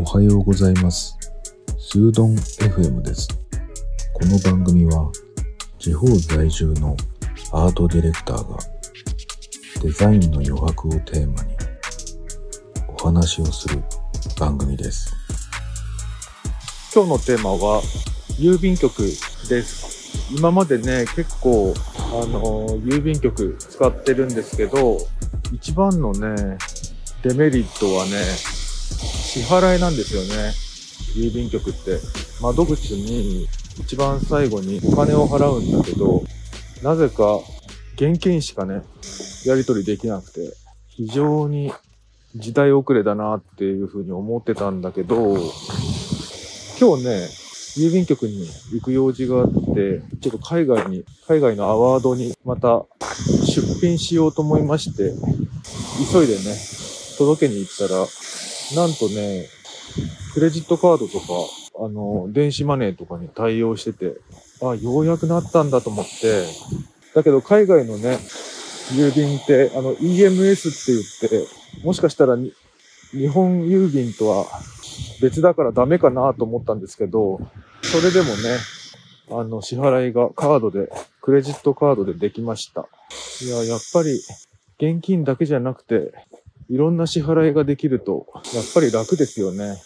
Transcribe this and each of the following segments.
おはようございます。スードン FM です。この番組は地方在住のアートディレクターがデザインの余白をテーマにお話をする番組です。今日のテーマは郵便局です。今までね、結構、あの、郵便局使ってるんですけど、一番のね、デメリットはね、支払いなんですよね。郵便局って。窓口に一番最後にお金を払うんだけど、なぜか現金しかね、やり取りできなくて、非常に時代遅れだなっていうふうに思ってたんだけど、今日ね、郵便局に行く用事があって、ちょっと海外に、海外のアワードにまた出品しようと思いまして、急いでね、届けに行ったら、なんとね、クレジットカードとか、あの、電子マネーとかに対応してて、あ、ようやくなったんだと思って、だけど海外のね、郵便って、あの、EMS って言って、もしかしたら日本郵便とは別だからダメかなと思ったんですけど、それでもね、あの、支払いがカードで、クレジットカードでできました。いや、やっぱり、現金だけじゃなくて、いろんな支払いができると、やっぱり楽ですよね。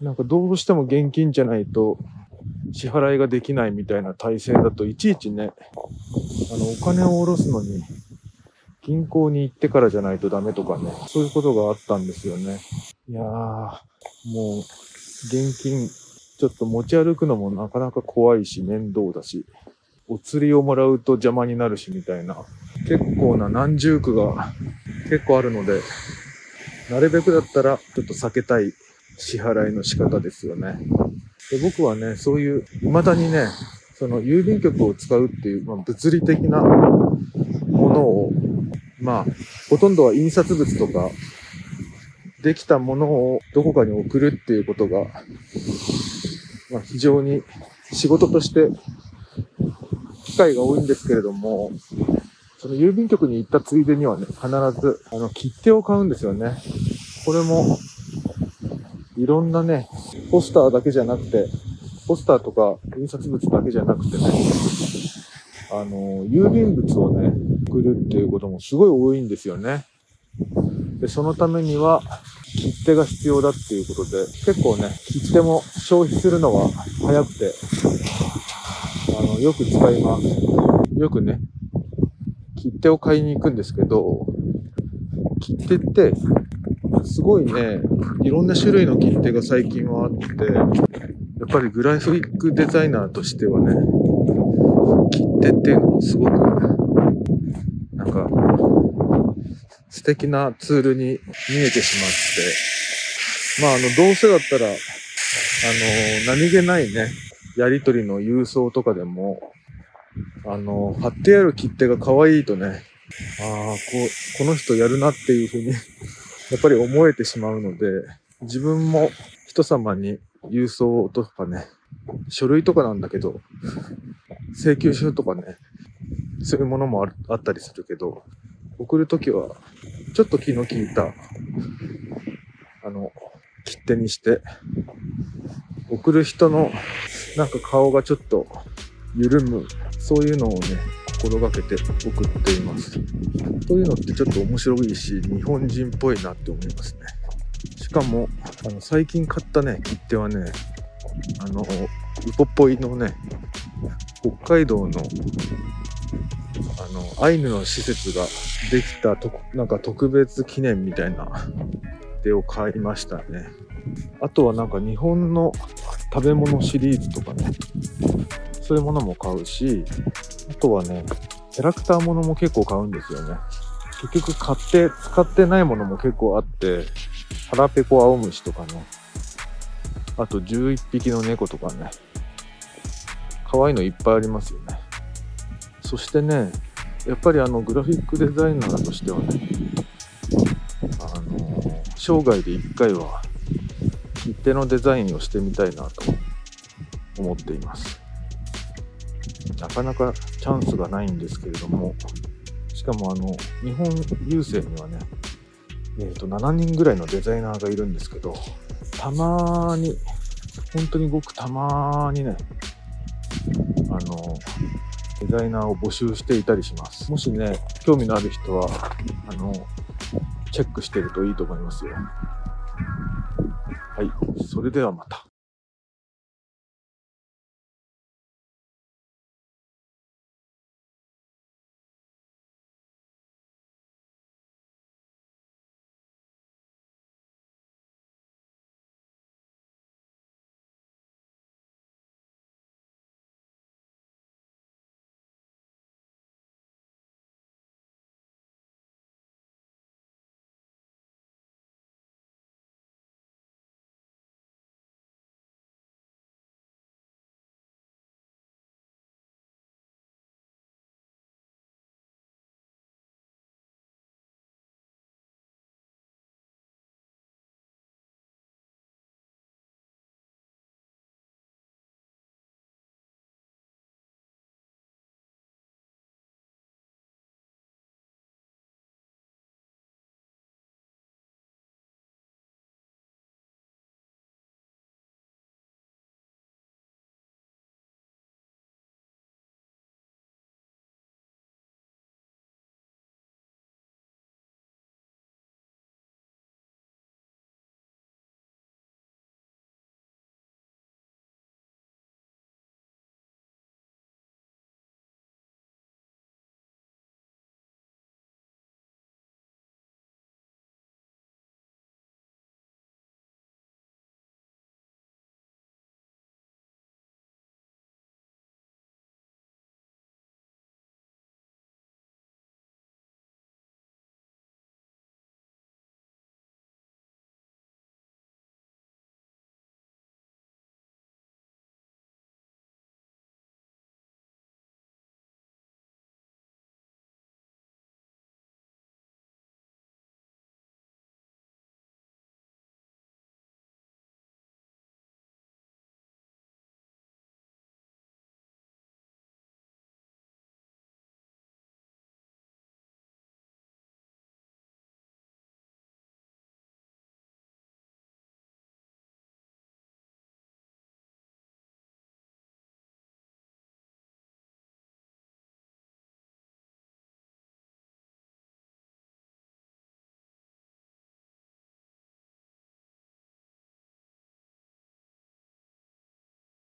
なんかどうしても現金じゃないと、支払いができないみたいな体制だと、いちいちね、あの、お金を下ろすのに、銀行に行ってからじゃないとダメとかね、そういうことがあったんですよね。いやー、もう、現金、ちょっと持ち歩くのもなかなか怖いし、面倒だし、お釣りをもらうと邪魔になるし、みたいな、結構な何重苦が結構あるので、なるべくだったら、ちょっと避けたい支払いの仕方ですよね。で僕はね、そういう、未だにね、その郵便局を使うっていう、まあ、物理的なものを、まあ、ほとんどは印刷物とか、できたものをどこかに送るっていうことが、まあ、非常に仕事として機会が多いんですけれども、その郵便局に行ったついでにはね、必ず、あの、切手を買うんですよね。これも、いろんなね、ポスターだけじゃなくて、ポスターとか印刷物だけじゃなくてね、あの、郵便物をね、送るっていうこともすごい多いんですよね。で、そのためには、切手が必要だっていうことで、結構ね、切手も消費するのは早くて、あの、よく使います。よくね、切手を買いに行くんですけど、切手って、すごいね、いろんな種類の切手が最近はあって、やっぱりグラフィックデザイナーとしてはね、切手っていうのはすごく、なんか、素敵なツールに見えてしまって、まあ、あの、どうせだったら、あの、何気ないね、やりとりの郵送とかでも、あの、貼ってある切手が可愛いとね、ああ、こう、この人やるなっていうふうに、やっぱり思えてしまうので、自分も人様に郵送とかね、書類とかなんだけど、請求書とかね、そういうものもああったりするけど、送るときは、ちょっと気の利いた、あの、切手にして、送る人のなんか顔がちょっと緩む、そういうのをね、心がけて送っています。というのってちょっと面白いし、日本人っぽいなって思いますね。しかも、あの、最近買ったね、切手はね、あの、ウポポイのね、北海道の、あの、アイヌの施設ができたと、なんか特別記念みたいな手を買いましたね。あとはなんか日本の食べ物シリーズとかね、そういうものも買うし、あとはね、キャラクターものも結構買うんですよね。結局買って使ってないものも結構あって、腹ペコ青虫とかね、あと11匹の猫とかね、可愛いのいっぱいありますよね。そしてね、やっぱりあのグラフィックデザイナーとしてはね、あの、生涯で一回は切手のデザインをしてみたいなと思っています。なかなかチャンスがないんですけれども、しかもあの、日本郵政にはね、えっ、と、7人ぐらいのデザイナーがいるんですけど、たまに、本当にごくたまにね、あの、デザイナーを募集していたりします。もしね、興味のある人は、あの、チェックしてるといいと思いますよ。はい。それではまた。